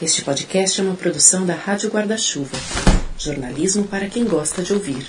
Este podcast é uma produção da Rádio Guarda-Chuva. Jornalismo para quem gosta de ouvir.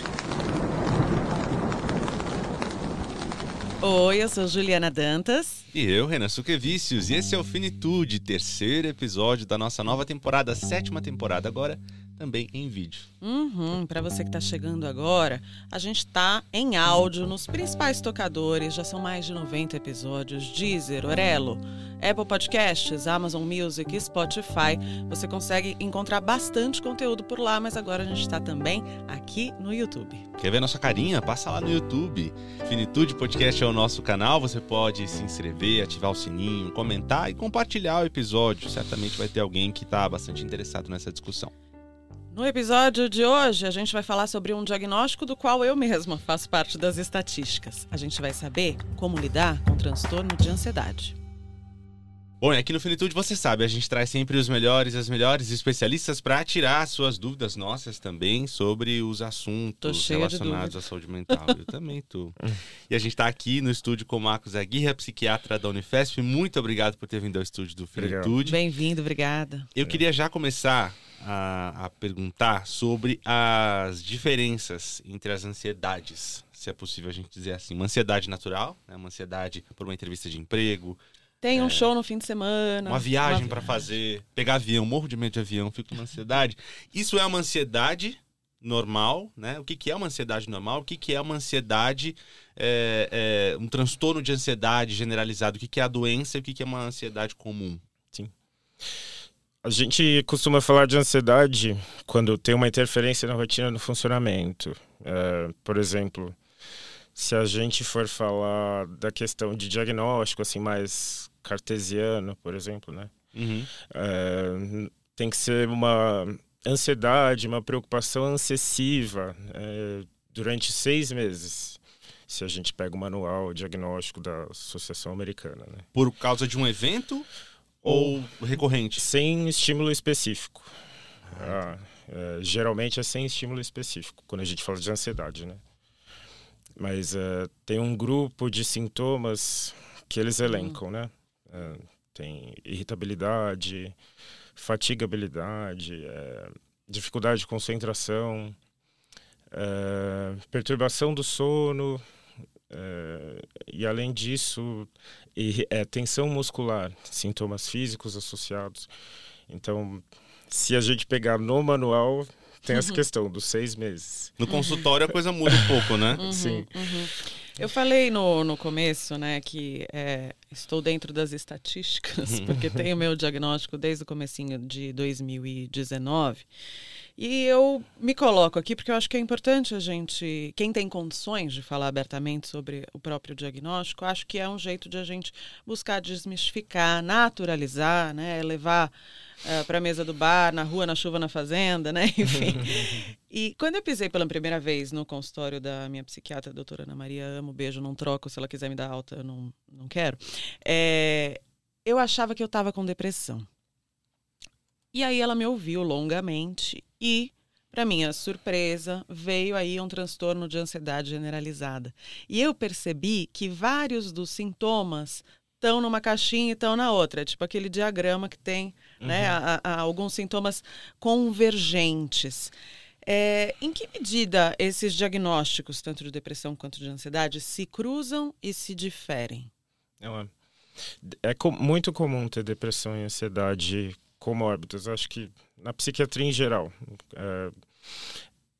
Oi, eu sou Juliana Dantas. E eu, Renan Suquevicius, e esse é o Finitude, terceiro episódio da nossa nova temporada, sétima temporada agora, também em vídeo. Uhum, para você que está chegando agora, a gente está em áudio nos principais tocadores, já são mais de 90 episódios, Deezer, Orelo, Apple Podcasts, Amazon Music, Spotify. Você consegue encontrar bastante conteúdo por lá, mas agora a gente está também aqui no YouTube. Quer ver nossa carinha? Passa lá no YouTube. Finitude Podcast é o nosso canal, você pode se inscrever, ativar o sininho, comentar e compartilhar o episódio. Certamente vai ter alguém que está bastante interessado nessa discussão. No episódio de hoje, a gente vai falar sobre um diagnóstico do qual eu mesma faço parte das estatísticas. A gente vai saber como lidar com transtorno de ansiedade. Bom, e aqui no Finitude você sabe, a gente traz sempre os melhores, as melhores especialistas para tirar suas dúvidas nossas também sobre os assuntos relacionados à saúde mental. Eu também tô. E a gente está aqui no estúdio com o Marcos Aguirre, psiquiatra da Unifesp. Muito obrigado por ter vindo ao estúdio do Finitude. Bem-vindo, obrigada. Eu queria já começar a, a perguntar sobre as diferenças entre as ansiedades se é possível a gente dizer assim, uma ansiedade natural, né? uma ansiedade por uma entrevista de emprego, tem um é, show no fim de semana. Uma viagem para fazer, pegar avião, morro de medo de avião, fico com ansiedade. Isso é uma ansiedade normal, né? O que, que é uma ansiedade normal? O que, que é uma ansiedade, é, é, um transtorno de ansiedade generalizado? O que, que é a doença e o que, que é uma ansiedade comum? Sim. A gente costuma falar de ansiedade quando tem uma interferência na rotina no funcionamento. É, por exemplo, se a gente for falar da questão de diagnóstico, assim, mais cartesiano, por exemplo, né? Uhum. É, tem que ser uma ansiedade, uma preocupação excessiva é, durante seis meses. Se a gente pega o manual diagnóstico da Associação Americana, né? Por causa de um evento ou, ou recorrente? Sem estímulo específico. Ah, é, geralmente é sem estímulo específico, quando a gente fala de ansiedade, né? Mas uh, tem um grupo de sintomas que eles uhum. elencam, né? Uh, tem irritabilidade, fatigabilidade, uh, dificuldade de concentração, perturbação do sono, e além disso, e, é, tensão muscular, sintomas físicos associados. Então, se a gente pegar no manual, tem essa uhum. questão dos seis meses. No consultório a coisa muda um pouco, né? Uhum, Sim. Eu falei no, no começo, né, que é, estou dentro das estatísticas, porque tenho meu diagnóstico desde o comecinho de 2019. E eu me coloco aqui porque eu acho que é importante a gente, quem tem condições de falar abertamente sobre o próprio diagnóstico, acho que é um jeito de a gente buscar desmistificar, naturalizar, né, levar uh, para a mesa do bar, na rua, na chuva, na fazenda, né? Enfim. e quando eu pisei pela primeira vez no consultório da minha psiquiatra, a doutora Ana Maria Amo, beijo, não troco, se ela quiser me dar alta, eu não, não quero. É, eu achava que eu estava com depressão. E aí ela me ouviu longamente e, para minha surpresa, veio aí um transtorno de ansiedade generalizada. E eu percebi que vários dos sintomas estão numa caixinha e estão na outra. Tipo aquele diagrama que tem uhum. né, a, a, alguns sintomas convergentes. É, em que medida esses diagnósticos, tanto de depressão quanto de ansiedade, se cruzam e se diferem? É, é com, muito comum ter depressão e ansiedade comórbidas. Acho que na psiquiatria em geral. É,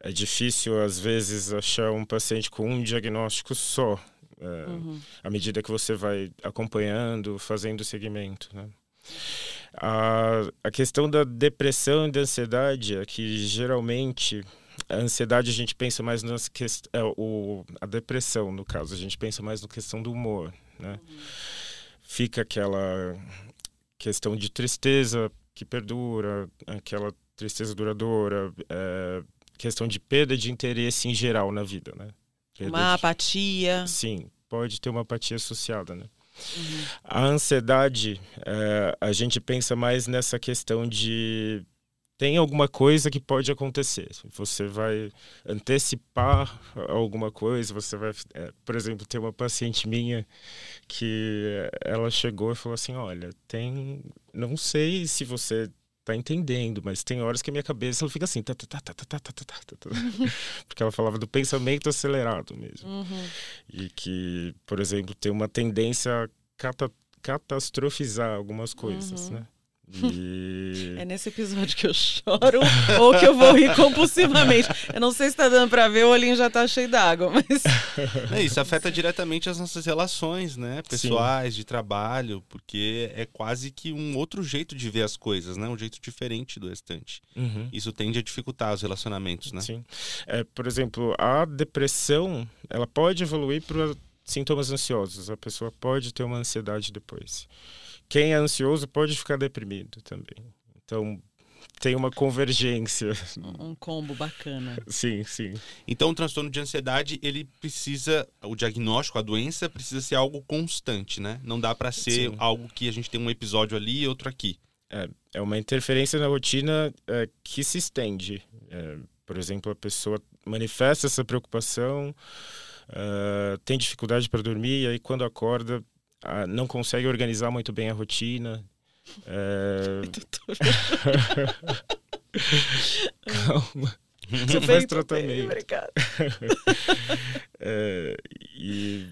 é difícil, às vezes, achar um paciente com um diagnóstico só é, uhum. à medida que você vai acompanhando, fazendo o segmento. Né? A, a questão da depressão e da ansiedade é que geralmente a ansiedade a gente pensa mais nas que, é, o, a depressão no caso a gente pensa mais na questão do humor né uhum. fica aquela questão de tristeza que perdura aquela tristeza duradoura é, questão de perda de interesse em geral na vida né uma apatia. Sim, pode ter uma apatia associada, né? Uhum. A ansiedade, é, a gente pensa mais nessa questão de tem alguma coisa que pode acontecer. Você vai antecipar alguma coisa, você vai, é, por exemplo, tem uma paciente minha que ela chegou e falou assim, olha, tem, não sei se você tá entendendo, mas tem horas que a minha cabeça ela fica assim, tá, tá, tá, tá, tá, tá, tá, tá, tá, porque ela falava do pensamento acelerado mesmo. Uhum. E que, por exemplo, tem uma tendência a cata catastrofizar algumas coisas, Uhum. né? E... É nesse episódio que eu choro ou que eu vou rir compulsivamente. Eu não sei se tá dando pra ver, o olhinho já tá cheio d'água, mas. É, isso afeta diretamente as nossas relações, né? Pessoais, de trabalho, porque é quase que um outro jeito de ver as coisas, né? Um jeito diferente do restante. Uhum. Isso tende a dificultar os relacionamentos, né? Sim. É, por exemplo, a depressão, ela pode evoluir para sintomas ansiosos. A pessoa pode ter uma ansiedade depois. Quem é ansioso pode ficar deprimido também. Então, tem uma convergência. Um combo bacana. Sim, sim. Então, o transtorno de ansiedade, ele precisa, o diagnóstico, a doença precisa ser algo constante, né? Não dá pra ser Sim. algo que a gente tem um episódio ali e outro aqui. É uma interferência na rotina é, que se estende. É, por exemplo, a pessoa manifesta essa preocupação, é, tem dificuldade para dormir, e aí quando acorda ah, não consegue organizar muito bem a rotina. É, calma. Você faz tratamento. Obrigada. É, e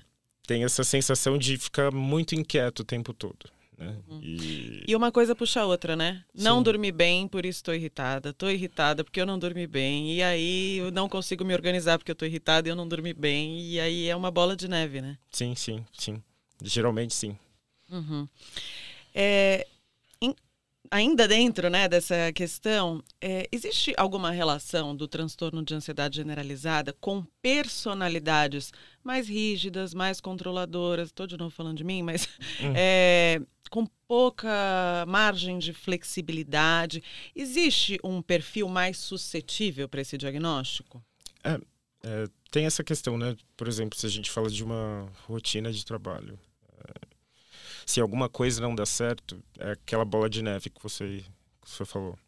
tem essa sensação de ficar muito inquieto o tempo todo. Né? E, E uma coisa puxa a outra, né? Não Sim. dormi bem, por isso estou irritada. Estou irritada porque eu não dormi bem. E aí eu não consigo me organizar porque eu estou irritada e eu não dormi bem. E aí é uma bola de neve, né? sim, sim, sim. Geralmente sim. Uhum. É, em- ainda dentro né, dessa questão, é, existe alguma relação do transtorno de ansiedade generalizada com personalidades mais rígidas, mais controladoras? Estou de novo falando de mim, mas Hum. é, com pouca margem de flexibilidade. Existe um perfil mais suscetível para esse diagnóstico? É, tem essa questão, né? Por exemplo, se a gente fala de uma rotina de trabalho, é, se alguma coisa não dá certo, é aquela bola de neve que você, que você falou.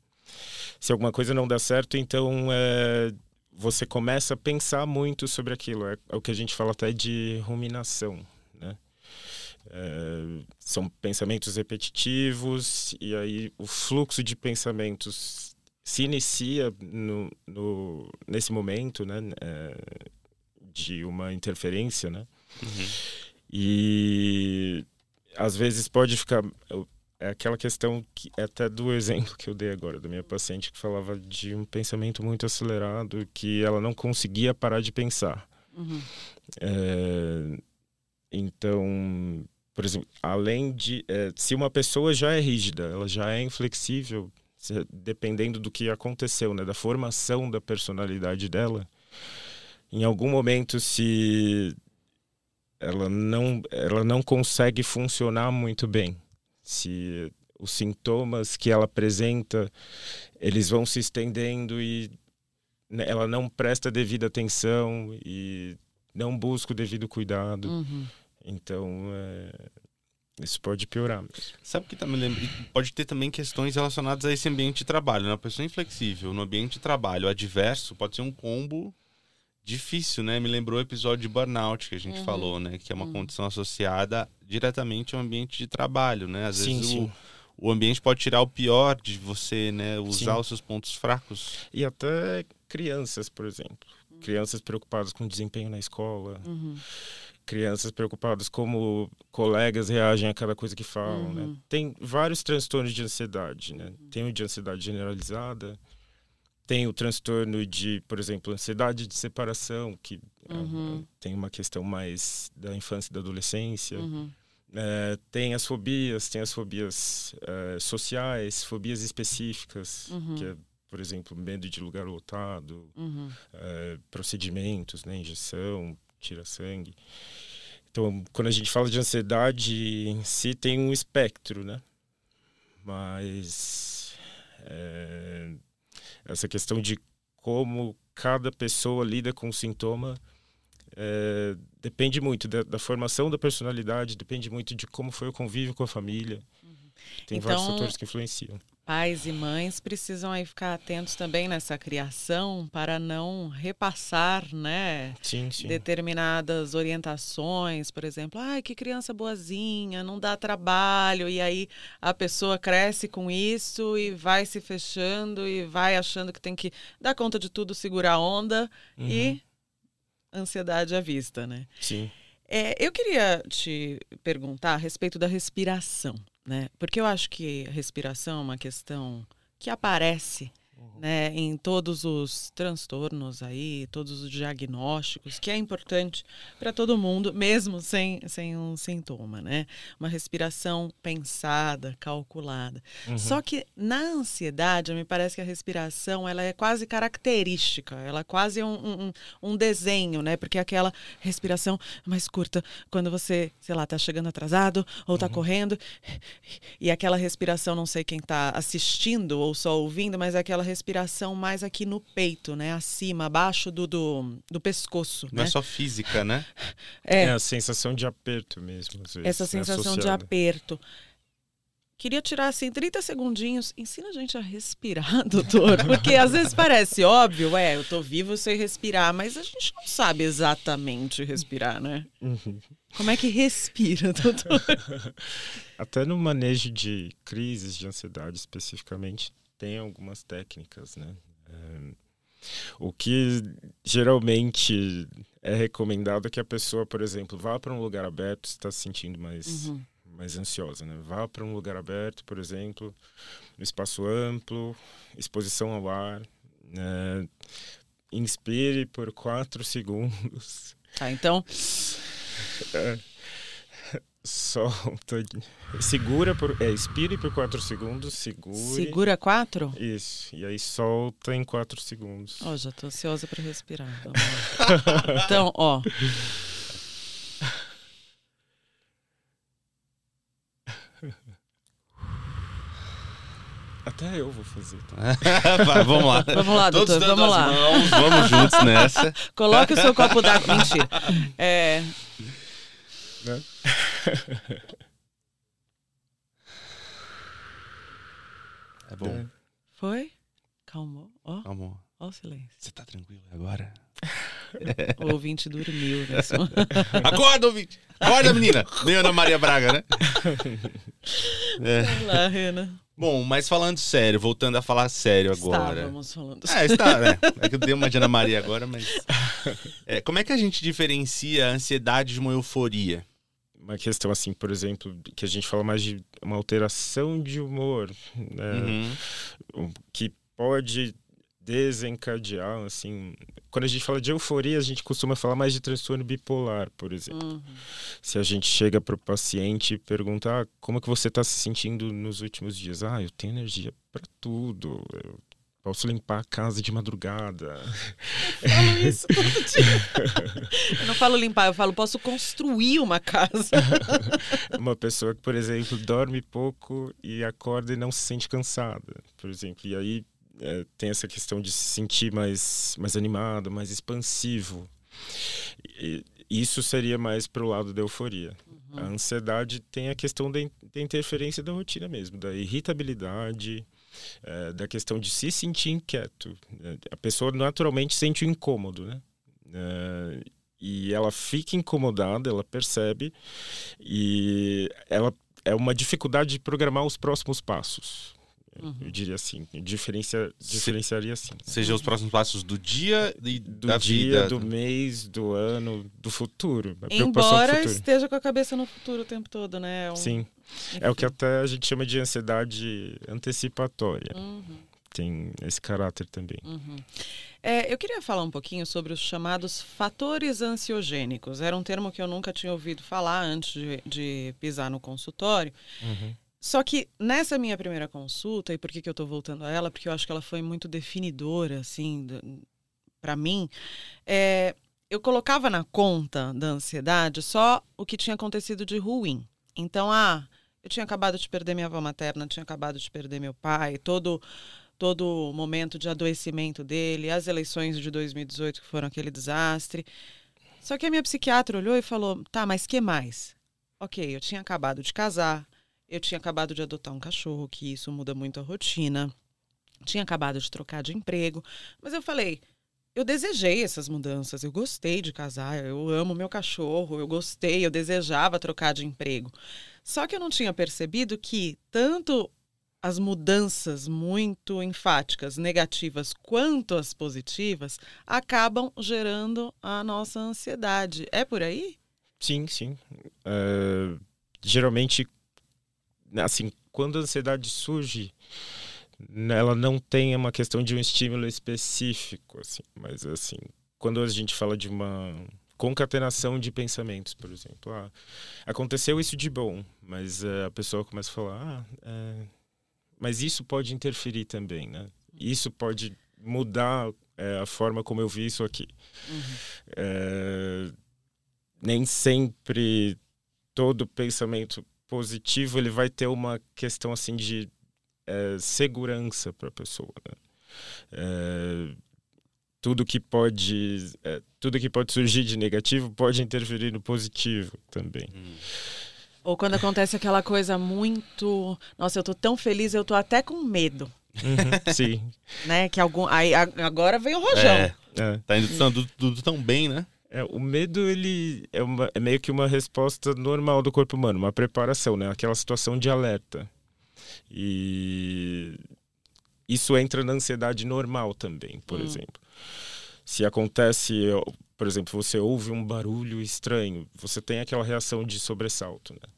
Se alguma coisa não dá certo, então é, você começa a pensar muito sobre aquilo. É, é o que a gente fala até de ruminação, né? É, são pensamentos repetitivos e aí o fluxo de pensamentos se inicia no, no- nesse momento, né, é, de uma interferência, né? E às vezes pode ficar é aquela questão que é até do exemplo que eu dei agora da minha paciente que falava de um pensamento muito acelerado que ela não conseguia parar de pensar. Uhum. É, então, por exemplo, além de. é, se uma pessoa já é rígida, ela já é inflexível, se- dependendo do que aconteceu, né, da formação da personalidade dela, em algum momento, se ela não, ela não consegue funcionar muito bem, se os sintomas que ela apresenta eles vão se estendendo e né, ela não presta devida atenção e não busca o devido cuidado. Uhum. Então, é, isso pode piorar mesmo. Sabe que tá me lembra... e Pode ter também questões relacionadas a esse ambiente de trabalho. Né? Uma pessoa inflexível no ambiente de trabalho adverso pode ser um combo difícil, né? Me lembrou o episódio de burnout que a gente Uhum. falou, né? Que é uma Uhum. condição associada diretamente ao ambiente de trabalho, né? Às Sim, vezes o- sim. O, ambiente pode tirar o pior de você, né? Usar Sim. os seus pontos fracos. E até crianças, por exemplo. Crianças preocupadas com o desempenho na escola, Uhum. crianças preocupadas como colegas reagem a cada coisa que falam, Uhum. né? Tem vários transtornos de ansiedade, né? Tem o de ansiedade generalizada, tem o transtorno de, por exemplo, ansiedade de separação, que é, Uhum. tem uma questão mais da infância e da adolescência. Uhum. É, tem as fobias, tem as fobias é, sociais, fobias específicas, Uhum. que é, por exemplo, medo de lugar lotado, Uhum. é, procedimentos, né, injeção, tira sangue. Então, quando a gente fala de ansiedade em si, tem um espectro, né? Mas é, essa questão de como cada pessoa lida com o sintoma é, depende muito da, da formação da personalidade, depende muito de como foi o convívio com a família. Tem vários Então, fatores que influenciam. Pais e mães precisam aí ficar atentos também nessa criação para não repassar, né, sim, sim. determinadas orientações, por exemplo, ai, que criança boazinha, não dá trabalho, e aí a pessoa cresce com isso e vai se fechando e vai achando que tem que dar conta de tudo, segurar a onda uhum. e ansiedade à vista, né? Sim. É, eu queria te perguntar a respeito da respiração né? Porque eu acho que respiração é uma questão que aparece né, em todos os transtornos aí, todos os diagnósticos, que é importante para todo mundo, mesmo sem, sem um sintoma, né? Uma respiração pensada, calculada. Uhum. Só que na ansiedade, me parece que a respiração ela é quase característica, ela é quase um, um, um desenho, né? Porque é aquela respiração mais curta, quando você, sei lá, tá chegando atrasado ou tá uhum. correndo, e aquela respiração, não sei quem tá assistindo ou só ouvindo, mas é aquela respiração mais aqui no peito, né? Acima, abaixo do, do, do pescoço. Não é né? é só física, né? É. é a sensação de aperto mesmo. Vezes, Essa né? sensação de aperto. Queria tirar assim 30 segundinhos. Ensina a gente a respirar, doutor. Porque às vezes parece óbvio, é, eu tô vivo, sei respirar, mas a gente não sabe exatamente respirar, né? Uhum. Como é que respira, doutor? Até no manejo de crises de ansiedade especificamente, tem algumas técnicas, né? É, o que geralmente é recomendado é que a pessoa, por exemplo, vá para um lugar aberto, está se sentindo mais uhum. mais ansiosa, né? Vá para um lugar aberto, por exemplo, no espaço amplo, exposição ao ar, né? inspire por quatro segundos. Tá, então. É solta. Segura por. É, expire por 4 segundos, segure. Segura 4? Isso. E aí solta em 4 segundos. Ó, oh, já tô ansiosa para respirar. Então, ó. Até eu vou fazer. Tá? Vai, vamos lá. Vamos lá, doutor. Vamos lá. Mãos, vamos juntos nessa. Coloque o seu copo d'água. Mentira. É. Né? É bom. Foi? Calmou? Ó. Calmou. Ó o silêncio. Você tá tranquilo agora? o ouvinte dormiu. Né? Acorda, ouvinte! Acorda, menina! Nem Ana Maria Braga, né? É. Vamos lá, Rena. Bom, mas falando sério, voltando a falar sério agora. Estávamos falando sério. É, está, né? É que eu dei uma de Ana Maria agora, mas. É, como é que a gente diferencia a ansiedade de uma euforia? Uma questão assim, por exemplo, que a gente fala mais de uma alteração de humor, né? Uhum. Que pode desencadear, assim, quando a gente fala de euforia, a gente costuma falar mais de transtorno bipolar, por exemplo. Uhum. Se a gente chega para o paciente e pergunta, ah, como é que você está se sentindo nos últimos dias? Ah, eu tenho energia para tudo, eu Posso limpar a casa de madrugada. Eu falo isso todo dia. Eu não falo limpar, eu falo posso construir uma casa. Uma pessoa que, por exemplo, dorme pouco e acorda e não se sente cansada, por exemplo. E aí é, tem essa questão de se sentir mais, mais animado, mais expansivo. E, isso seria mais para o lado da euforia. Uhum. A ansiedade tem a questão da, da interferência da rotina mesmo, da irritabilidade, é, da questão de se sentir inquieto. É, a pessoa naturalmente sente o um incômodo, né? É, e ela fica incomodada, ela percebe, e ela é uma dificuldade de programar os próximos passos. Uhum. Eu diria assim, diferencia, diferenciaria assim. Seja os próximos passos do dia e do da dia, vida. do mês, do ano, do futuro. Embora futuro. esteja com a cabeça no futuro o tempo todo, né? É um... Sim. Enfim. É o que até a gente chama de ansiedade antecipatória. Uhum. Tem esse caráter também. Uhum. É, eu queria falar um pouquinho sobre os chamados fatores ansiogênicos. Era um termo que eu nunca tinha ouvido falar antes de, de pisar no consultório. Uhum. Só que nessa minha primeira consulta, e por que, que eu estou voltando a ela? Porque eu acho que ela foi muito definidora, assim, para mim. É, eu colocava na conta da ansiedade só o que tinha acontecido de ruim. Então, ah, eu tinha acabado de perder minha avó materna, tinha acabado de perder meu pai, todo todo o momento de adoecimento dele, as eleições de 2018 que foram aquele desastre. Só que a minha psiquiatra olhou e falou: "Tá, mas que mais?" OK, eu tinha acabado de casar, Eu tinha acabado de adotar um cachorro, que isso muda muito a rotina. Tinha acabado de trocar de emprego. Mas eu falei, eu desejei essas mudanças, eu gostei de casar, eu amo meu cachorro, eu gostei, eu desejava trocar de emprego. Só que eu não tinha percebido que tanto as mudanças muito enfáticas, negativas, quanto as positivas, acabam gerando a nossa ansiedade. É por aí? Sim, sim. Uh, geralmente, assim, quando a ansiedade surge, ela não tem uma questão de um estímulo específico, assim, mas assim, quando a gente fala de uma concatenação de pensamentos, por exemplo, ah, aconteceu isso de bom, mas uh, a pessoa começa a falar, ah, é, mas isso pode interferir também, né? Isso pode mudar é, a forma como eu vi isso aqui. Uhum. É, nem sempre todo pensamento positivo ele vai ter uma questão assim de é, segurança para a pessoa. Né? É, tudo que pode é, tudo que pode surgir de negativo pode interferir no positivo também. Hum. Ou quando acontece aquela coisa muito, nossa, eu tô tão feliz, eu tô até com medo. Uhum, sim. né? Que algum aí agora vem o rojão. É, é. Tá indo tudo, tudo tão bem, né? É, o medo ele é, uma, é meio que uma resposta normal do corpo humano, uma preparação, né? Aquela situação de alerta. E isso entra na ansiedade normal também, por hum. exemplo. Se acontece, por exemplo, você ouve um barulho estranho, você tem aquela reação de sobressalto. Né?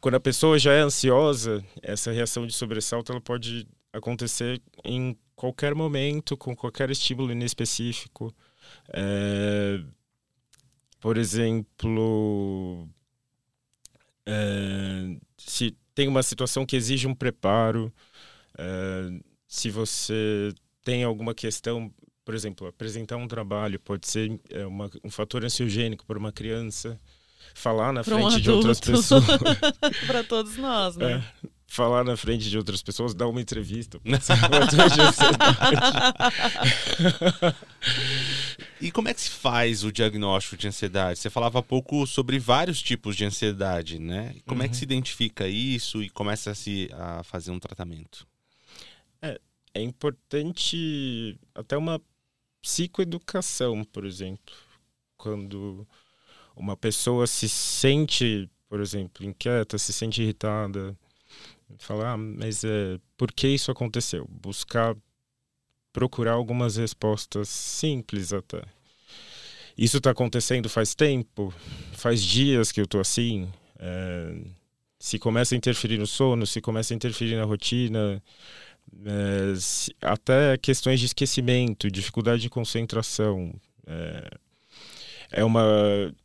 Quando a pessoa já é ansiosa, essa reação de sobressalto ela pode acontecer em qualquer momento, com qualquer estímulo inespecífico. É, por exemplo, é, se tem uma situação que exige um preparo, é, se você tem alguma questão por exemplo, apresentar um trabalho pode ser é, uma, um fator ansiogênico para uma criança, falar na frente um de outras pessoas. para todos nós, né? É, falar na frente de outras pessoas, dar uma entrevista. e como é que se faz o diagnóstico de ansiedade? Você falava há pouco sobre vários tipos de ansiedade, né? Como uhum. é que uhum. se identifica isso e começa a, se, a fazer um tratamento? É, é importante até uma psicoeducação, por exemplo. Quando uma pessoa se sente, por exemplo, inquieta, se sente irritada, falar, ah, mas é, por que isso aconteceu? Buscar procurar algumas respostas simples até. Isso está acontecendo faz tempo, faz dias que eu estou assim. É, se começa a interferir no sono, se começa a interferir na rotina, é, até questões de esquecimento, dificuldade de concentração. É, é uma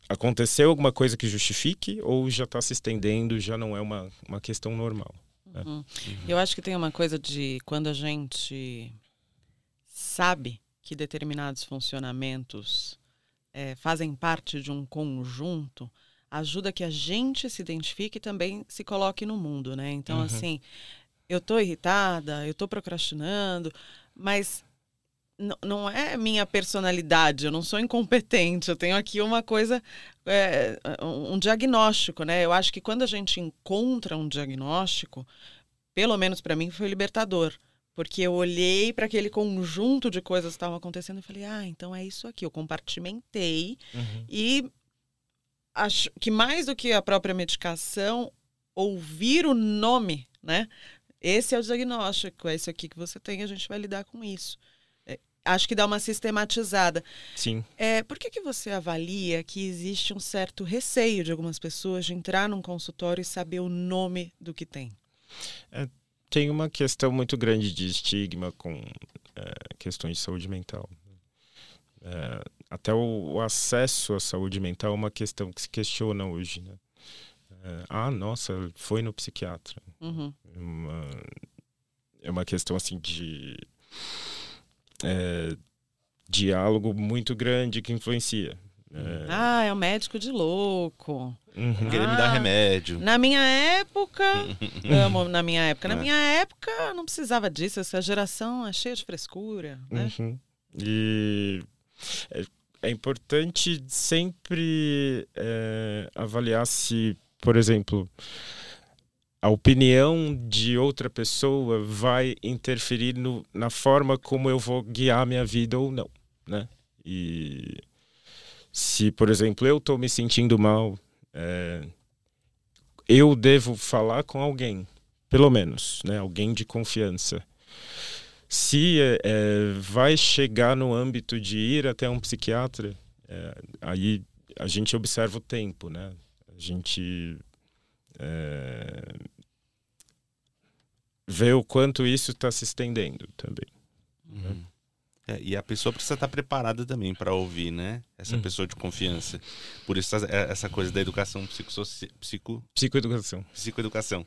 aconteceu alguma coisa que justifique ou já está se estendendo, já não é uma, uma questão normal. Né? Uhum. Eu acho que tem uma coisa de quando a gente sabe que determinados funcionamentos é, fazem parte de um conjunto, ajuda que a gente se identifique e também se coloque no mundo, né? Então, uhum. assim, eu tô irritada, eu tô procrastinando, mas não é minha personalidade, eu não sou incompetente, eu tenho aqui uma coisa, é, um diagnóstico, né? Eu acho que quando a gente encontra um diagnóstico, pelo menos para mim foi libertador, porque eu olhei para aquele conjunto de coisas que estavam acontecendo e falei, ah, então é isso aqui, eu compartimentei uhum. e acho que mais do que a própria medicação, ouvir o nome, né? Esse é o diagnóstico, é isso aqui que você tem, a gente vai lidar com isso. Acho que dá uma sistematizada. Sim. É, por que, que você avalia que existe um certo receio de algumas pessoas de entrar num consultório e saber o nome do que tem? É, tem uma questão muito grande de estigma com é, questões de saúde mental. É, até o, o, acesso à saúde mental é uma questão que se questiona hoje, né? É, ah, nossa, foi no psiquiatra. Uhum. Uma, é uma questão assim de é, diálogo muito grande que influencia. É... Ah, é um médico de louco. Uhum. Querer me dar ah, remédio. Na minha época, amo na minha época. Na é. minha época não precisava disso. Essa geração é cheia de frescura. Né? Uhum. E é, é, importante sempre é, avaliar se por exemplo, a opinião de outra pessoa vai interferir no, na forma como eu vou guiar minha vida ou não, né? E se, por exemplo, eu estou me sentindo mal, é, eu devo falar com alguém, pelo menos, né? Alguém de confiança. Se é, é vai chegar no âmbito de ir até um psiquiatra, é, aí a gente observa o tempo, né? A gente é, ver o quanto isso está se estendendo também. Né? É, e a pessoa precisa estar preparada também para ouvir, né? Essa uhum. pessoa de confiança. Por isso é, essa coisa da educação psicossocial. Psico... Psicoeducação. Psicoeducação.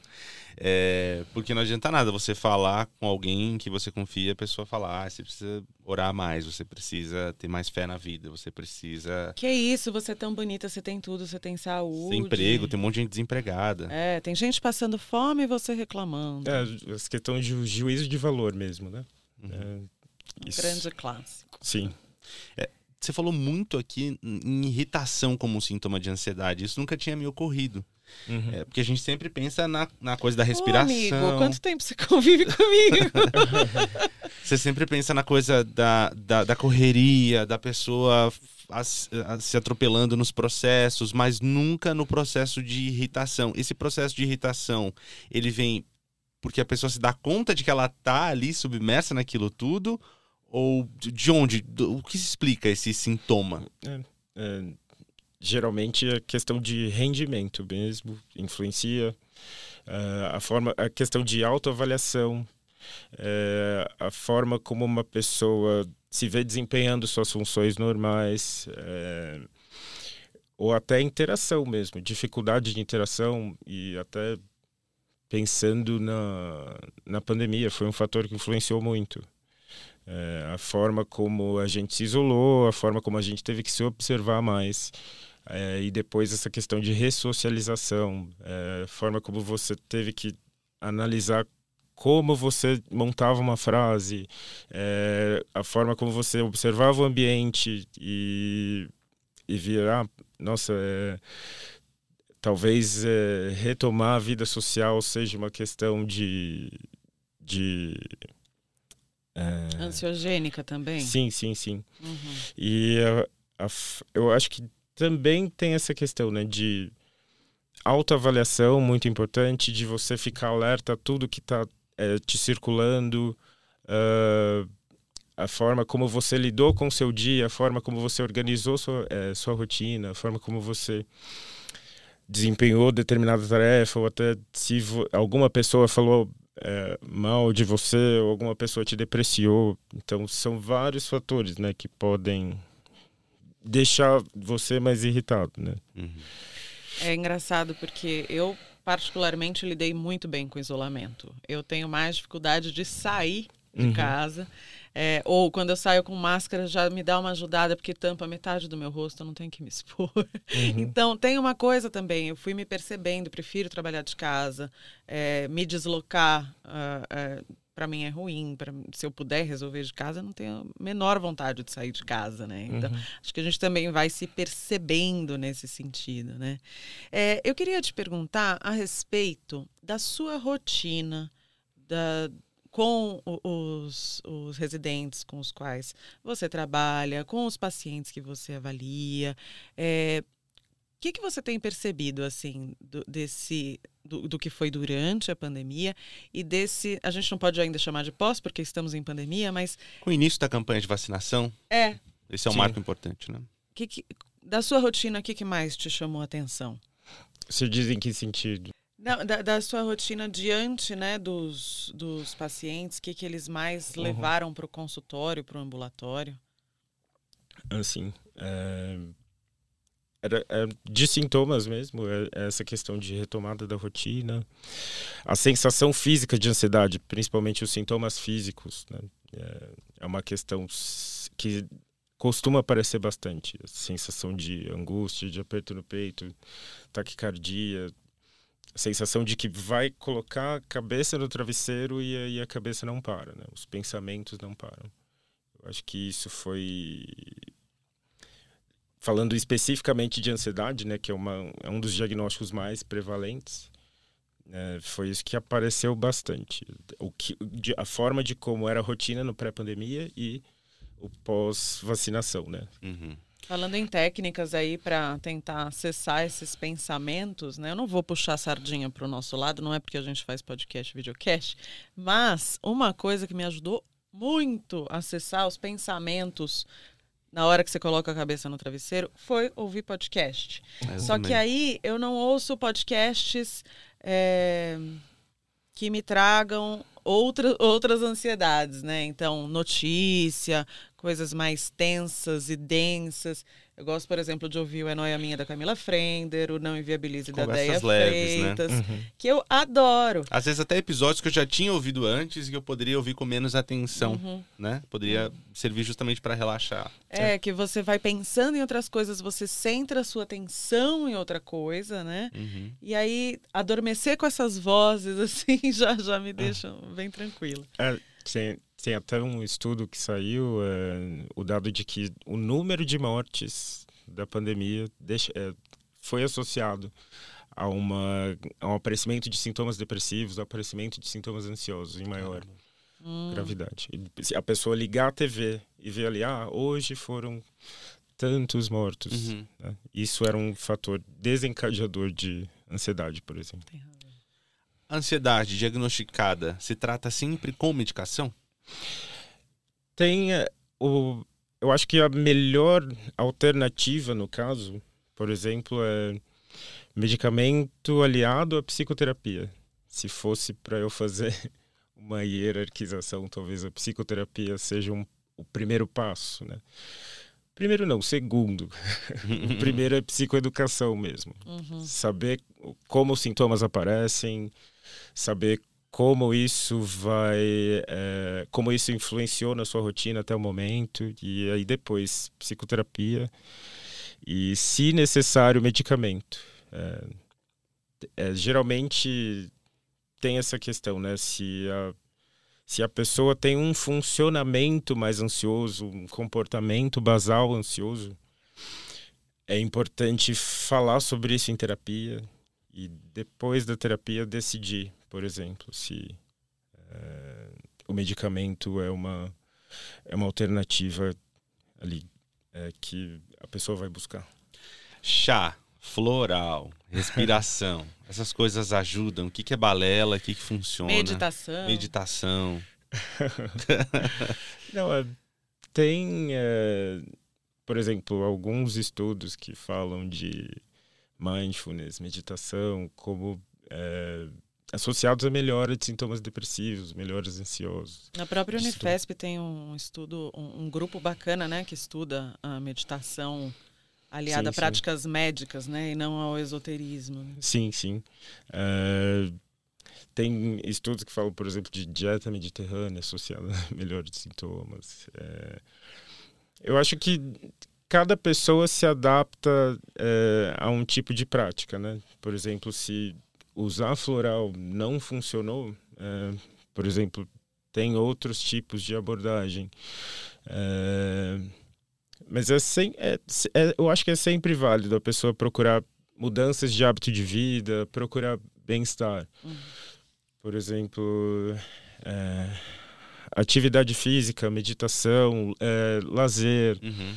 É, porque não adianta nada você falar com alguém que você confia, a pessoa falar, ah, você precisa orar mais, você precisa ter mais fé na vida, você precisa. Que isso, você é tão bonita, você tem tudo, você tem saúde. Tem emprego, tem um monte de gente desempregada. É, tem gente passando fome e você reclamando. É, essa questão de juízo de valor mesmo, né? Uhum. É, isso. Grande clássico. Sim. É, você falou muito aqui em irritação como um sintoma de ansiedade. Isso nunca tinha me ocorrido. Uhum. É, porque a gente sempre pensa na, na coisa da respiração. Ô, amigo, quanto tempo você convive comigo? você sempre pensa na coisa da, da, da correria, da pessoa a, a, se atropelando nos processos, mas nunca no processo de irritação. Esse processo de irritação, ele vem porque a pessoa se dá conta de que ela está ali submersa naquilo tudo? Ou de onde? O que se explica esse sintoma? É, é geralmente a questão de rendimento mesmo influencia uh, a forma a questão de autoavaliação uh, a forma como uma pessoa se vê desempenhando suas funções normais uh, ou até interação mesmo dificuldade de interação e até pensando na, na pandemia foi um fator que influenciou muito é, a forma como a gente se isolou, a forma como a gente teve que se observar mais. É, e depois essa questão de ressocialização, é, a forma como você teve que analisar como você montava uma frase, é, a forma como você observava o ambiente e, e via, ah, nossa, é, talvez é, retomar a vida social seja uma questão de, de é... Ansiogênica também? Sim, sim, sim. Uhum. E a, a, eu acho que também tem essa questão, né, de autoavaliação muito importante, de você ficar alerta a tudo que está é, te circulando, uh, a forma como você lidou com o seu dia, a forma como você organizou sua, é, sua rotina, a forma como você desempenhou determinada tarefa, ou até se alguma pessoa falou é, mal de você ou alguma pessoa te depreciou. Então, são vários fatores né, que podem deixar você mais irritado. Né? Uhum. É engraçado porque eu, particularmente, lidei muito bem com isolamento. Eu tenho mais dificuldade de sair de uhum. casa. É, ou quando eu saio com máscara, já me dá uma ajudada, porque tampa metade do meu rosto, eu não tenho que me expor. Uhum. Então, tem uma coisa também, eu fui me percebendo, prefiro trabalhar de casa, é, me deslocar. Uh, uh, para mim é ruim. Pra, se eu puder resolver de casa, eu não tenho a menor vontade de sair de casa, né? Então, uhum. acho que a gente também vai se percebendo nesse sentido, né? É, eu queria te perguntar a respeito da sua rotina, da, com os, os residentes com os quais você trabalha, com os pacientes que você avalia. É, o que, que você tem percebido assim do, desse do, do, que foi durante a pandemia e desse a gente não pode ainda chamar de pós porque estamos em pandemia, mas com o início da campanha de vacinação. É. Esse é um Sim. marco importante, né? Que, que, da sua rotina, o que, que mais te chamou a atenção? Você diz em que sentido? Não, da, da, sua rotina diante né, dos, dos pacientes, o que, que eles mais uhum. levaram para o consultório, para o ambulatório? Assim, é, era, é, de sintomas mesmo, é, é, essa questão de retomada da rotina, a sensação física de ansiedade, principalmente os sintomas físicos, né? é, é uma questão que costuma aparecer bastante, a sensação de angústia, de aperto no peito, taquicardia, sensação de que vai colocar a cabeça no travesseiro e aí a cabeça não para, né? Os pensamentos não param. Eu acho que isso foi falando especificamente de ansiedade, né, que é, uma, é um dos diagnósticos mais prevalentes. É, foi isso que apareceu bastante. O que, a forma de como era a rotina no pré-pandemia e o pós-vacinação, né? Uhum. Falando em técnicas aí para tentar acessar esses pensamentos, né? Eu não vou puxar a sardinha para o nosso lado, não é porque a gente faz podcast, videocast, mas uma coisa que me ajudou muito a acessar os pensamentos na hora que você coloca a cabeça no travesseiro foi ouvir podcast. É, Só que aí eu não ouço podcasts é, que me tragam outra, outras ansiedades, né? Então, notícia, coisas mais tensas e densas. Eu gosto, por exemplo, de ouvir o É Noia Minha da Camila Frender, o Não Inviabilize da Deia leves, né? Freitas, né? uhum. que eu adoro. Às vezes até episódios que eu já tinha ouvido antes e que eu poderia ouvir com menos atenção, uhum. né? Poderia uhum. servir justamente para relaxar. É, é, que você vai pensando em outras coisas, você centra a sua atenção em outra coisa, né? Uhum. E aí, adormecer com essas vozes, assim, já, já me deixa bem tranquila. É, sim. Tem até um estudo que saiu, é, o dado de que o número de mortes da pandemia deixa, é, foi associado a, uma, a um aparecimento de sintomas depressivos, ao aparecimento de sintomas ansiosos em maior hum. gravidade. E se a pessoa ligar a TV e ver ali, ah, hoje foram tantos mortos. Uhum. Né? Isso era um fator desencadeador de ansiedade, por exemplo. Ansiedade diagnosticada se trata sempre com medicação? Tem eh, o. Eu acho que a melhor alternativa, no caso, por exemplo, é medicamento aliado à psicoterapia. Se fosse para eu fazer uma hierarquização, talvez a psicoterapia seja um, o primeiro passo, né? Primeiro não, segundo. primeiro é psicoeducação mesmo. Uhum. Saber como os sintomas aparecem, saber como isso vai, é, como isso influenciou na sua rotina até o momento e aí depois psicoterapia e, se necessário, medicamento. É, é, geralmente tem essa questão, né? Se a, se a pessoa tem um funcionamento mais ansioso, um comportamento basal ansioso, é importante falar sobre isso em terapia e depois da terapia decidir por exemplo, se é, o medicamento é uma, é uma alternativa ali é, que a pessoa vai buscar. Chá, floral, respiração, essas coisas ajudam. O que, que é balela, o que, que funciona? Meditação. Meditação. Não, é, tem, é, por exemplo, alguns estudos que falam de mindfulness, meditação, como é, associados a melhora de sintomas depressivos, melhores ansiosos. Na própria Unifesp tem um estudo, um, um, grupo bacana, né, que estuda a meditação aliada sim, a práticas sim. médicas, né, e não ao esoterismo. Né? Sim, sim. Uh, tem estudos que falam, por exemplo, de dieta mediterrânea associada a melhora de sintomas. Uh, eu acho que cada pessoa se adapta uh, a um tipo de prática, né? Por exemplo, se usar floral não funcionou, é, por exemplo, tem outros tipos de abordagem. É, mas é, sem, é, é, eu acho que é sempre válido a pessoa procurar mudanças de hábito de vida, procurar bem-estar. Uhum. Por exemplo, é, atividade física, meditação, é, lazer, uhum.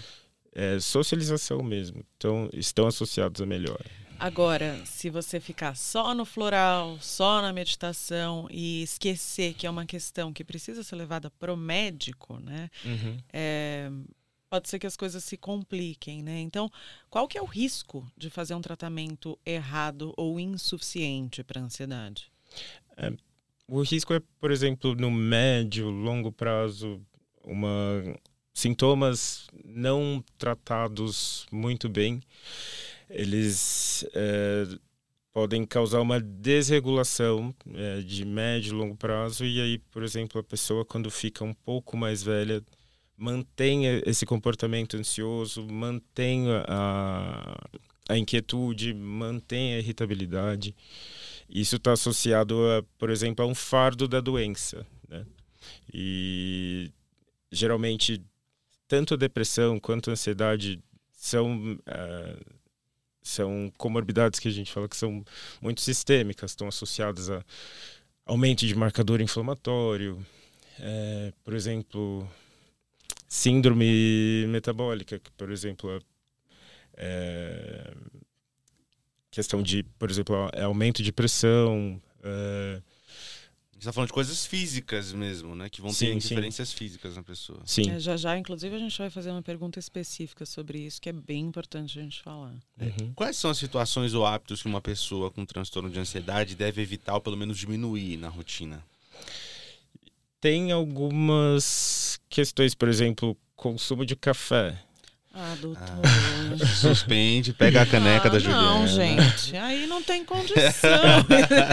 É, socialização mesmo. Então, estão associados a melhora. Agora, se você ficar só no floral, só na meditação e esquecer que é uma questão que precisa ser levada para o médico, né? Uhum. É, pode ser que as coisas se compliquem, né? Então, qual que é o risco de fazer um tratamento errado ou insuficiente para a ansiedade? É, o risco é, por exemplo, no médio, longo prazo, uma sintomas não tratados muito bem eles é, podem causar uma desregulação é, de médio e longo prazo e aí, por exemplo, a pessoa quando fica um pouco mais velha mantém esse comportamento ansioso, mantém a, a inquietude, mantém a irritabilidade. Isso está associado, a, por exemplo, a um fardo da doença, né? E geralmente tanto a depressão quanto a ansiedade são uh, são comorbidades que a gente fala que são muito sistêmicas, estão associadas a aumento de marcador inflamatório, é, por exemplo, síndrome metabólica, que, por exemplo, é, questão de, por exemplo, aumento de pressão. É, gente está falando de coisas físicas mesmo, né? Que vão sim, ter diferenças físicas na pessoa. Sim. É, já já, inclusive, a gente vai fazer uma pergunta específica sobre isso, que é bem importante a gente falar. Uhum. Quais são as situações ou hábitos que uma pessoa com transtorno de ansiedade deve evitar ou pelo menos diminuir na rotina? Tem algumas questões, por exemplo, consumo de café. Ah, doutor. Ah, suspende, pega a caneca ah, da Juliana. Não, gente, aí não tem condição.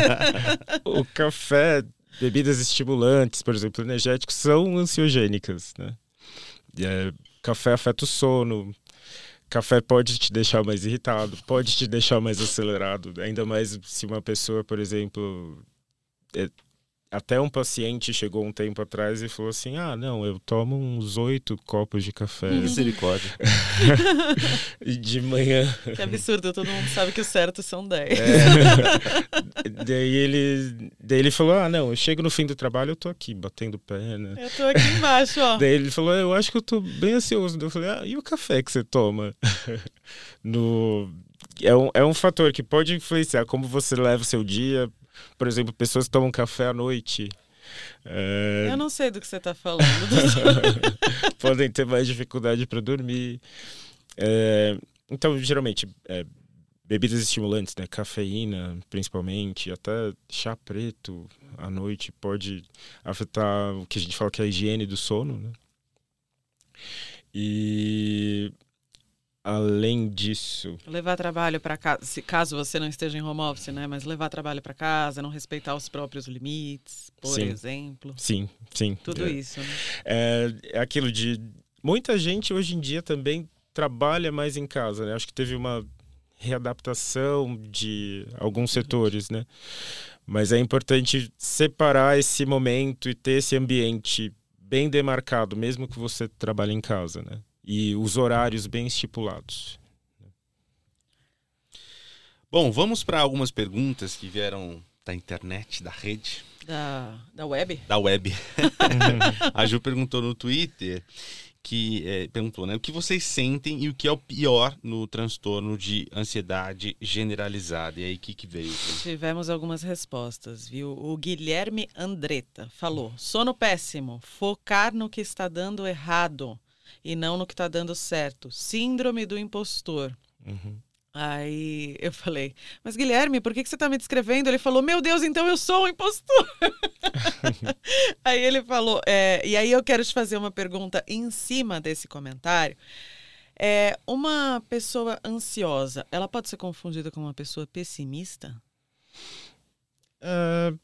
o café bebidas estimulantes, por exemplo, energéticos, são ansiogênicas, né? É, café afeta o sono. Café pode te deixar mais irritado, pode te deixar mais acelerado, ainda mais se uma pessoa, por exemplo, é, até um paciente chegou um tempo atrás e falou assim: Ah, não, eu tomo uns oito copos de café. Misericórdia. de manhã. Que absurdo, todo mundo sabe que o certo são dez. É. daí, ele, daí ele falou: Ah, não, eu chego no fim do trabalho, eu tô aqui batendo pé, né? Eu tô aqui embaixo, ó. Daí ele falou: Eu acho que eu tô bem ansioso. Daí eu falei: Ah, e o café que você toma? no. É um, é um fator que pode influenciar como você leva o seu dia, por exemplo, pessoas que tomam café à noite. É... Eu não sei do que você está falando. Podem ter mais dificuldade para dormir. É... Então, geralmente, é, bebidas estimulantes, né? Cafeína, principalmente, até chá preto à noite pode afetar o que a gente fala que é a higiene do sono, né? E Além disso. Levar trabalho para casa, se, caso você não esteja em home office, né? Mas levar trabalho para casa, não respeitar os próprios limites, por sim. exemplo. Sim, sim. Tudo é, isso. Né? É, é aquilo de. Muita gente hoje em dia também trabalha mais em casa, né? Acho que teve uma readaptação de alguns setores, né? Mas é importante separar esse momento e ter esse ambiente bem demarcado, mesmo que você trabalhe em casa, né? E os horários bem estipulados. Bom, vamos para algumas perguntas que vieram da internet, da rede. Da, da web? Da web. a Ju perguntou no Twitter que é, perguntou, né? O que vocês sentem e o que é o pior no transtorno de ansiedade generalizada? E aí, o que, que veio? Tivemos algumas respostas, viu? O Guilherme Andretta falou: sono péssimo, focar no que está dando errado e não no que está dando certo. Síndrome do impostor. Uhum. Aí eu falei, mas Guilherme, por que, que você está me descrevendo? Ele falou, meu Deus, então eu sou um impostor. aí ele falou, é, e aí eu quero te fazer uma pergunta em cima desse comentário. É, uma pessoa ansiosa, ela pode ser confundida com uma pessoa pessimista? Uh,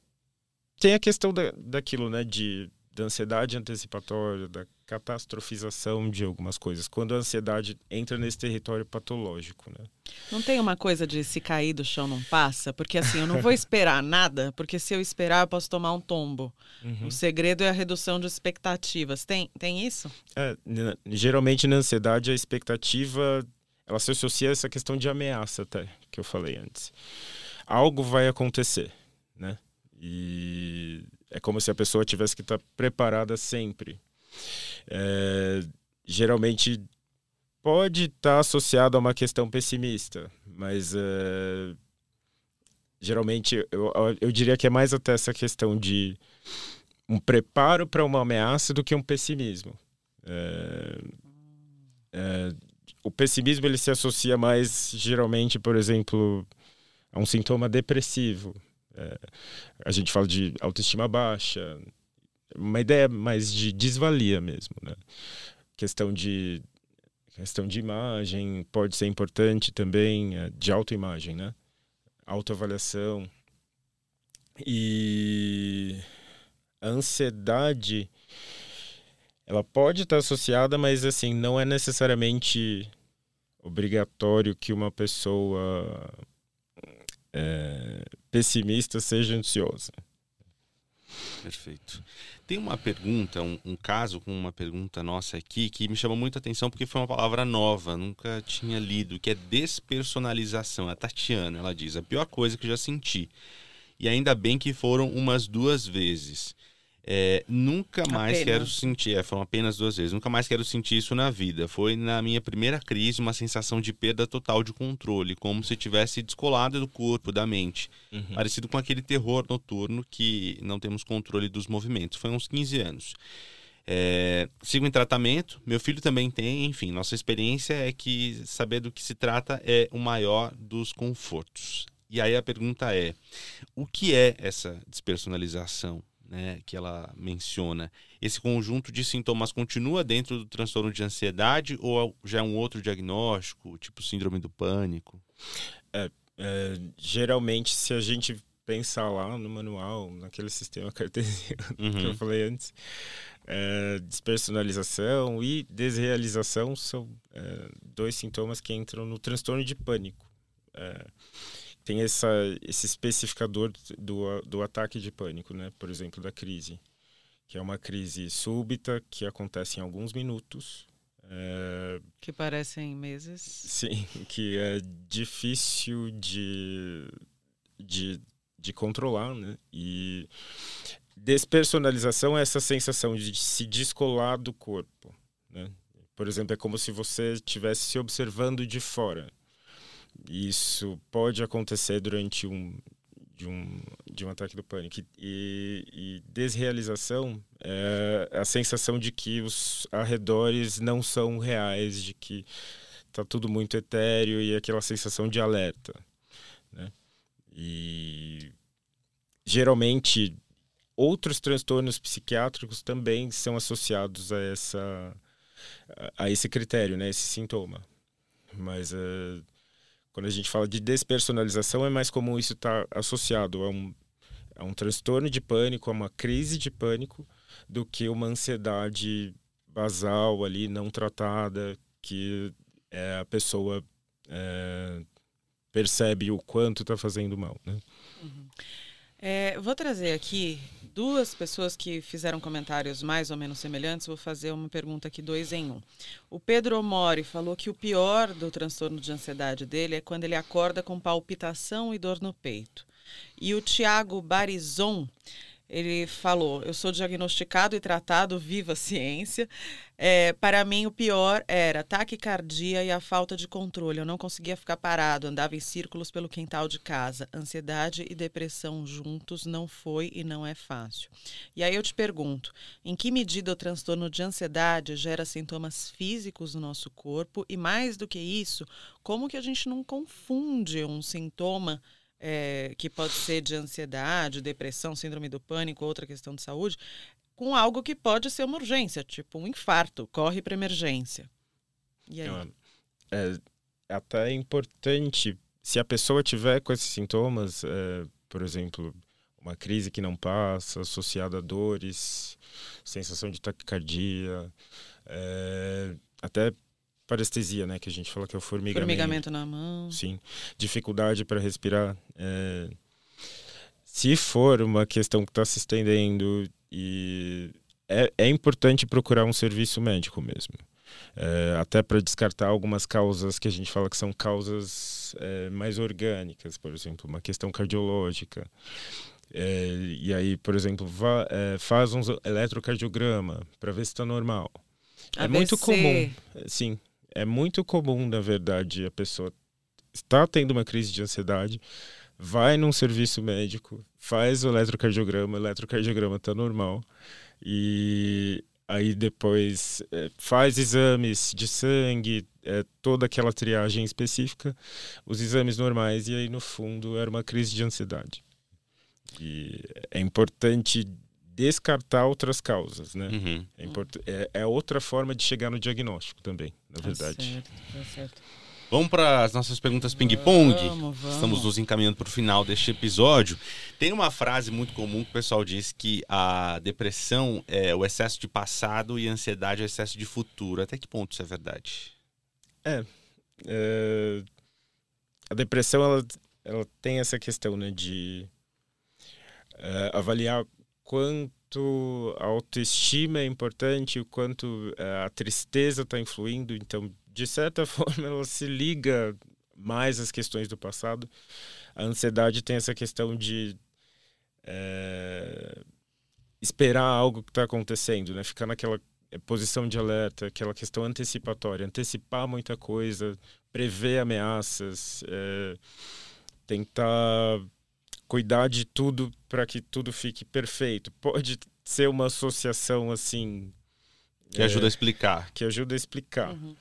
tem a questão da, daquilo, né, de da ansiedade antecipatória, da catastrofização de algumas coisas, quando a ansiedade entra nesse território patológico, né? Não tem uma coisa de se cair do chão não passa? Porque assim, eu não vou esperar nada, porque se eu esperar eu posso tomar um tombo. Uhum. O segredo é a redução de expectativas. Tem, tem isso? É, geralmente na ansiedade a expectativa ela se associa a essa questão de ameaça até, que eu falei antes. Algo vai acontecer, né? E é como se a pessoa tivesse que estar preparada sempre. É, geralmente pode estar associado a uma questão pessimista, mas é, geralmente eu, eu diria que é mais até essa questão de um preparo para uma ameaça do que um pessimismo. É, é, o pessimismo ele se associa mais geralmente, por exemplo, a um sintoma depressivo, é, a gente fala de autoestima baixa, uma ideia mais de desvalia mesmo, né? Questão de questão de imagem pode ser importante também, é, de autoimagem, né? Autoavaliação. E a ansiedade ela pode estar associada, mas assim, não é necessariamente obrigatório que uma pessoa é, pessimista seja ansiosa. Perfeito. Tem uma pergunta, um, um, caso com uma pergunta nossa aqui que me chamou muita atenção porque foi uma palavra nova, nunca tinha lido, que é despersonalização. A Tatiana, ela diz, a pior coisa que já senti. E ainda bem que foram umas duas vezes. É, nunca mais apenas. quero sentir, é, foram apenas duas vezes, nunca mais quero sentir isso na vida. Foi na minha primeira crise uma sensação de perda total de controle, como se tivesse descolado do corpo, da mente. Uhum. Parecido com aquele terror noturno que não temos controle dos movimentos. Foi uns 15 anos. É, sigo em tratamento, meu filho também tem, enfim, nossa experiência é que saber do que se trata é o maior dos confortos. E aí a pergunta é: o que é essa despersonalização? Né, que ela menciona, esse conjunto de sintomas continua dentro do transtorno de ansiedade ou já é um outro diagnóstico, tipo síndrome do pânico? É, é, geralmente, se a gente pensar lá no manual, naquele sistema cartesiano uhum. que eu falei antes, é, despersonalização e desrealização são é, dois sintomas que entram no transtorno de pânico. É, tem essa, esse especificador do, do ataque de pânico, né? Por exemplo, da crise, que é uma crise súbita que acontece em alguns minutos. É... Que parecem meses. Sim, que é difícil de, de, de controlar, né? E despersonalização é essa sensação de se descolar do corpo, né? Por exemplo, é como se você estivesse se observando de fora. Isso pode acontecer durante um de um, de um ataque do pânico. E, e desrealização é a sensação de que os arredores não são reais, de que está tudo muito etéreo e aquela sensação de alerta. Né? E geralmente outros transtornos psiquiátricos também são associados a essa a esse critério, né, esse sintoma. Mas uh, quando a gente fala de despersonalização, é mais comum isso estar tá associado a um, a um transtorno de pânico, a uma crise de pânico, do que uma ansiedade basal ali, não tratada, que é, a pessoa é, percebe o quanto está fazendo mal. Né? Uhum. É, vou trazer aqui duas pessoas que fizeram comentários mais ou menos semelhantes. Vou fazer uma pergunta aqui, dois em um. O Pedro Omori falou que o pior do transtorno de ansiedade dele é quando ele acorda com palpitação e dor no peito. E o Tiago Barizon ele falou: Eu sou diagnosticado e tratado, viva a ciência. É, para mim, o pior era taquicardia e a falta de controle. Eu não conseguia ficar parado, andava em círculos pelo quintal de casa. Ansiedade e depressão juntos não foi e não é fácil. E aí eu te pergunto: em que medida o transtorno de ansiedade gera sintomas físicos no nosso corpo? E mais do que isso, como que a gente não confunde um sintoma? É, que pode ser de ansiedade, depressão, síndrome do pânico, outra questão de saúde, com algo que pode ser uma urgência, tipo um infarto, corre para emergência. E aí? É, é até importante, se a pessoa tiver com esses sintomas, é, por exemplo, uma crise que não passa, associada a dores, sensação de taquicardia, é, até parestesia, né? Que a gente fala que é o formigamento. Formigamento na mão. Sim. Dificuldade para respirar. É... Se for uma questão que está se estendendo e é, é importante procurar um serviço médico mesmo. É, até para descartar algumas causas que a gente fala que são causas é, mais orgânicas, por exemplo, uma questão cardiológica. É, e aí, por exemplo, vá, é, faz um eletrocardiograma para ver se está normal. É muito comum, sim é muito comum, na verdade, a pessoa está tendo uma crise de ansiedade, vai num serviço médico, faz o eletrocardiograma, o eletrocardiograma está normal, e aí depois é, faz exames de sangue, é, toda aquela triagem específica, os exames normais, e aí no fundo era uma crise de ansiedade. E é importante descartar outras causas, né? Uhum. É, é, é, outra forma de chegar no diagnóstico também, na tá verdade. Certo, tá certo. Vamos para as nossas perguntas ping-pong. Estamos nos encaminhando para o final deste episódio. Tem uma frase muito comum que o pessoal diz que a depressão é o excesso de passado e a ansiedade é o excesso de futuro. Até que ponto isso é verdade? É. é a depressão ela, ela tem essa questão né, de é, avaliar quanto a autoestima é importante, o quanto é, a tristeza está influindo. Então, de certa forma, ela se liga mais às questões do passado. A ansiedade tem essa questão de é, esperar algo que está acontecendo, né? Ficar naquela é, posição de alerta, aquela questão antecipatória, antecipar muita coisa, prever ameaças, é, tentar cuidar de tudo para que tudo fique perfeito. Pode ser uma associação assim que ajuda a explicar. Que ajuda a explicar. Uhum.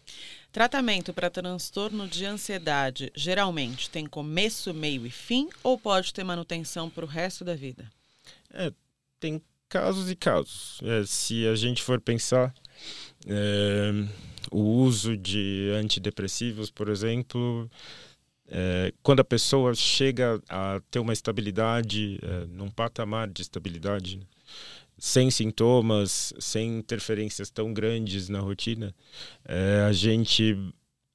Tratamento para transtorno de ansiedade geralmente tem começo, meio e fim ou pode ter manutenção para o resto da vida? É, tem casos e casos. É, se a gente for pensar é, o uso de antidepressivos, por exemplo, é, quando a pessoa chega a ter uma estabilidade, é, num patamar de estabilidade, né? sem sintomas, sem interferências tão grandes na rotina, é, a gente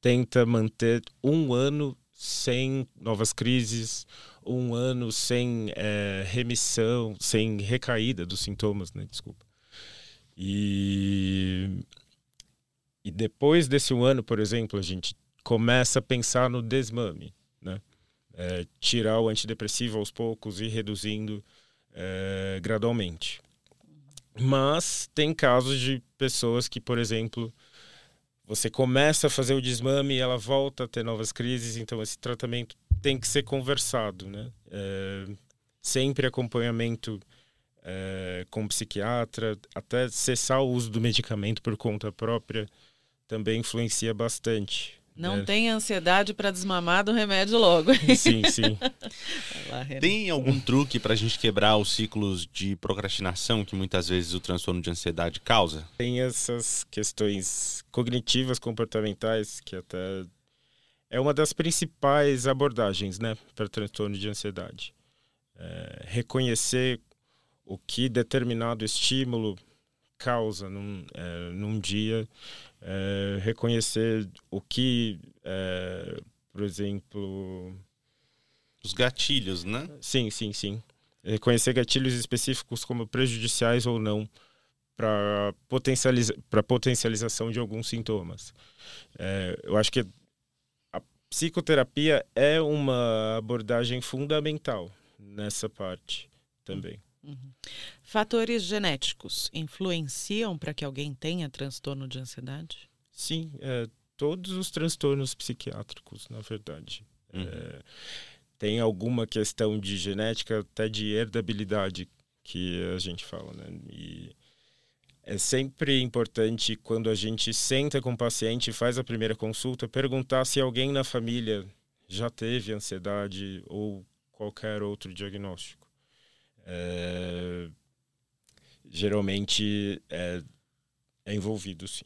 tenta manter um ano sem novas crises, um ano sem é, remissão, sem recaída dos sintomas, né? Desculpa. E, e depois desse um ano, por exemplo, a gente começa a pensar no desmame, né? É, tirar o antidepressivo aos poucos e reduzindo é, gradualmente. Mas tem casos de pessoas que, por exemplo, você começa a fazer o desmame e ela volta a ter novas crises, então esse tratamento tem que ser conversado, né? É, sempre acompanhamento é, com psiquiatra, até cessar o uso do medicamento por conta própria também influencia bastante. Não é. tem ansiedade para desmamar do remédio logo. Sim, sim. Lá, tem algum truque para a gente quebrar os ciclos de procrastinação que muitas vezes o transtorno de ansiedade causa? Tem essas questões cognitivas, comportamentais, que até é uma das principais abordagens né, para transtorno de ansiedade. É, reconhecer o que determinado estímulo causa num, é, num dia é, reconhecer o que, é, por exemplo. Os gatilhos, né? Sim, sim, sim. Reconhecer gatilhos específicos como prejudiciais ou não para potencializa potencialização de alguns sintomas. É, eu acho que a psicoterapia é uma abordagem fundamental nessa parte também. Uhum. Fatores genéticos influenciam para que alguém tenha transtorno de ansiedade? Sim, é, todos os transtornos psiquiátricos, na verdade. Uhum. É, tem alguma questão de genética, até de herdabilidade, que a gente fala, né? E é sempre importante, quando a gente senta com o paciente e faz a primeira consulta, perguntar se alguém na família já teve ansiedade ou qualquer outro diagnóstico é, geralmente é, é, envolvido, sim.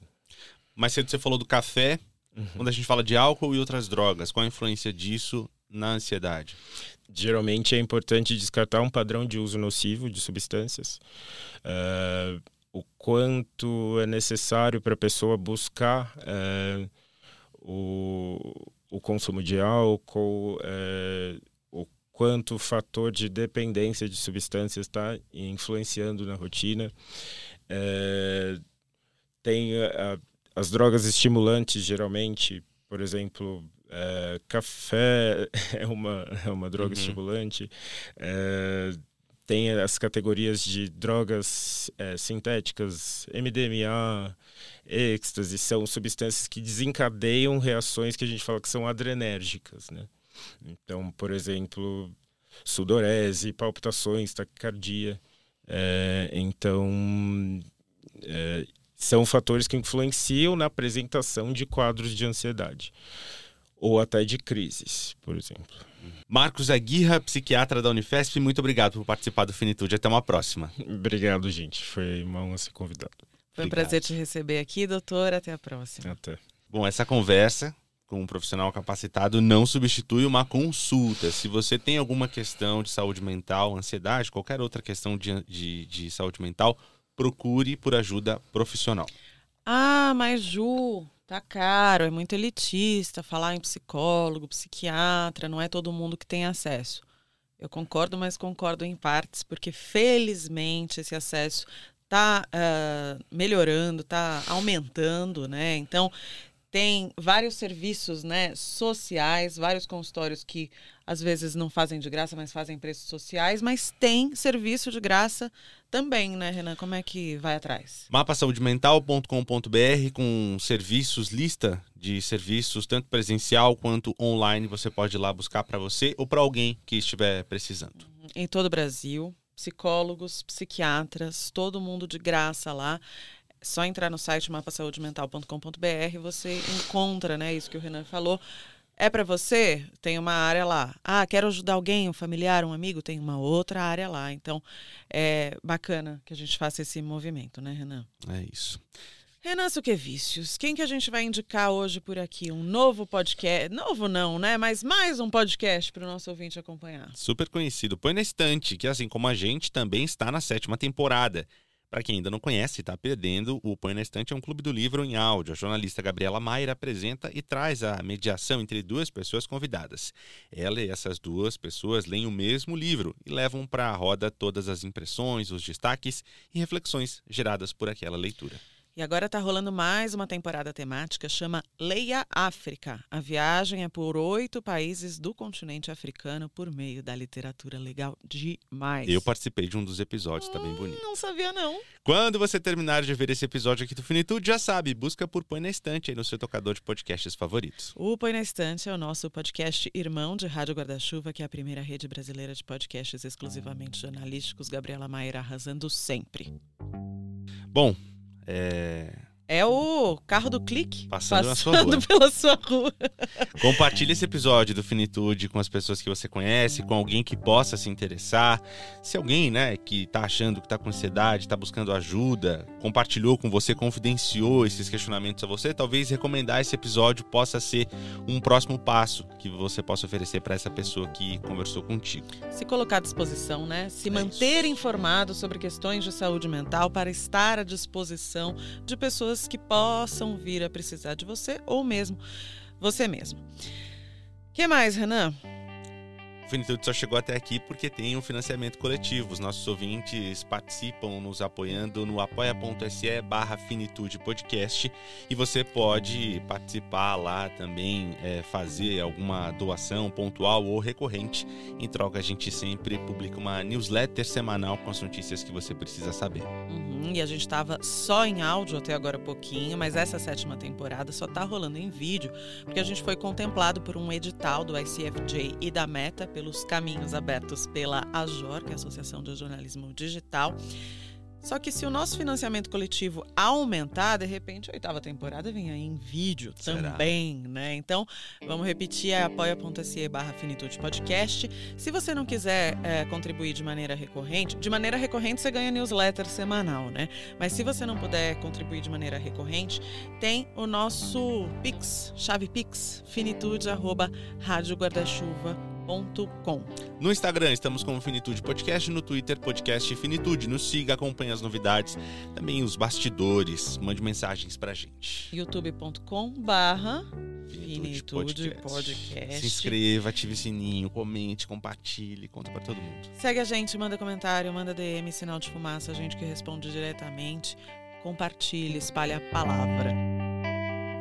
Mas você falou do café, uhum. quando a gente fala de álcool e outras drogas, qual a influência disso na ansiedade? Geralmente é importante descartar um padrão de uso nocivo de substâncias. Uh, o quanto é necessário para a pessoa buscar uh, o, o consumo de álcool, uh, quanto o fator de dependência de substâncias está influenciando na rotina. É, tem a, as drogas estimulantes, geralmente, por exemplo, é, café é uma, é uma droga uhum. estimulante. É, tem as categorias de drogas é, sintéticas, MDMA, êxtase, são substâncias que desencadeiam reações que a gente fala que são adrenérgicas, né? Então, por exemplo, sudorese, palpitações, taquicardia. É, então, é, são fatores que influenciam na apresentação de quadros de ansiedade ou até de crises, por exemplo. Marcos Aguirra, psiquiatra da Unifesp, muito obrigado por participar do Finitude. Até uma próxima. Obrigado, gente. Foi uma honra ser convidado. Foi um prazer te receber aqui, doutor. Até a próxima. Até. Bom, essa conversa com um profissional capacitado não substitui uma consulta. Se você tem alguma questão de saúde mental, ansiedade, qualquer outra questão de, de, de saúde mental, procure por ajuda profissional. Ah, mas Ju, tá caro, é muito elitista falar em psicólogo, psiquiatra, não é todo mundo que tem acesso. Eu concordo, mas concordo em partes, porque felizmente esse acesso está uh, ah, melhorando, está aumentando, né? Então tem vários serviços né, sociais, vários consultórios que às vezes não fazem de graça, mas fazem preços sociais, mas tem serviço de graça também, né, Renan? Como é que vai atrás? mapasaudimental.com.br com serviços, lista de serviços, tanto presencial quanto online, você pode ir lá buscar para você ou para alguém que estiver precisando. Em todo o Brasil, psicólogos, psiquiatras, todo mundo de graça lá só entrar no site mapasaudimental.com.br você encontra, né, isso que o Renan falou. É para você? Tem uma área lá. Ah, quero ajudar alguém, um familiar, um amigo, tem uma outra área lá. Então, é bacana que a gente faça esse movimento, né, Renan? É isso. Renan Suquevicius, quem que a gente vai indicar hoje por aqui? Um novo podcast. Novo não, né? Mas mais um podcast para o nosso ouvinte acompanhar. Super conhecido. Põe na estante, que assim como a gente, também está na sétima temporada. Para quem ainda não conhece e está perdendo, o Põe na Estante é um clube do livro em áudio. A jornalista Gabriela Maier apresenta e traz a mediação entre duas pessoas convidadas. Ela e essas duas pessoas leem o mesmo livro e levam para a roda todas as impressões, os destaques e reflexões geradas por aquela leitura. E agora está rolando mais uma temporada temática, chama Leia África. A viagem é por oito países do continente africano por meio da literatura legal demais. Eu participei de um dos episódios, tá bem bonito. Não sabia, não. Quando você terminar de ver esse episódio aqui do Finitude, já sabe, busca por Põe na Estante aí no seu tocador de podcasts favoritos. O Põe na Estante é o nosso podcast irmão de Rádio Guarda-Chuva, que é a primeira rede brasileira de podcasts exclusivamente jornalísticos. Gabriela Maia arrasando sempre. Bom, é... É o carro do clique passando, passando sua pela sua rua. Compartilhe esse episódio do Finitude com as pessoas que você conhece, com alguém que possa se interessar. Se alguém, né, que está achando que está com ansiedade, está buscando ajuda, compartilhou com você, confidenciou esses questionamentos a você, talvez recomendar esse episódio possa ser um próximo passo que você possa oferecer para essa pessoa que conversou contigo. Se colocar à disposição, né? Se é manter isso. informado sobre questões de saúde mental para estar à disposição de pessoas que possam vir a precisar de você ou mesmo você mesmo. O que mais, Renan? Finitude só chegou até aqui porque tem um financiamento coletivo. Os nossos ouvintes participam nos apoiando no apoia.se barra Finitude Podcast e você pode participar lá também, é, fazer alguma doação pontual ou recorrente. Em troca, a gente sempre publica uma newsletter semanal com as notícias que você precisa saber. Uhum, e a gente estava só em áudio até agora pouquinho, mas essa sétima temporada só está rolando em vídeo, porque a gente foi contemplado por um edital do ICFJ e da Meta pelos caminhos abertos pela AJOR, que é a Associação de Jornalismo Digital. Só que se o nosso financiamento coletivo aumentar, de repente a oitava temporada vem aí em vídeo Será? também, né? Então, vamos repetir, é apoia.se barra Finitude Podcast. Se você não quiser é, contribuir de maneira recorrente, de maneira recorrente você ganha newsletter semanal, né? Mas se você não puder contribuir de maneira recorrente, tem o nosso Pix, chave Pix, finitude arroba no Instagram estamos como Finitude Podcast, no Twitter Podcast Finitude. Nos siga, acompanhe as novidades, também os bastidores. Mande mensagens pra gente. youtube.com barra Finitude Podcast. Podcast. Se inscreva, ative o sininho, comente, compartilhe, conta para todo mundo. Segue a gente, manda comentário, manda DM, sinal de fumaça, a gente que responde diretamente. Compartilhe, espalhe a palavra.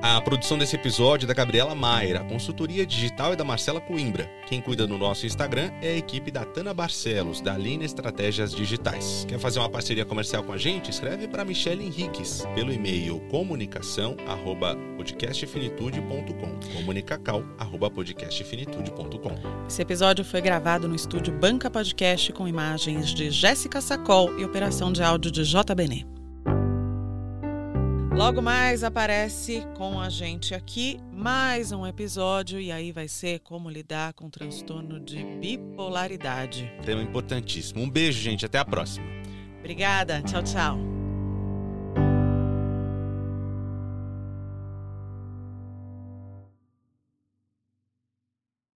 A produção desse episódio é da Gabriela Maier, a consultoria digital é da Marcela Coimbra. Quem cuida do nosso Instagram é a equipe da Tana Barcelos, da Aline Estratégias Digitais. Quer fazer uma parceria comercial com a gente? Escreve para Michelle Henriques pelo e-mail comunicação@podcastfinitude.com. comunicacal@podcastfinitude.com. Esse episódio foi gravado no estúdio Banca Podcast com imagens de Jéssica Sacol e operação de áudio de J. Benet. Logo mais aparece com a gente aqui mais um episódio e aí vai ser como lidar com o transtorno de bipolaridade. Tema importantíssimo. Um beijo, gente. Até a próxima. Obrigada. Tchau, tchau.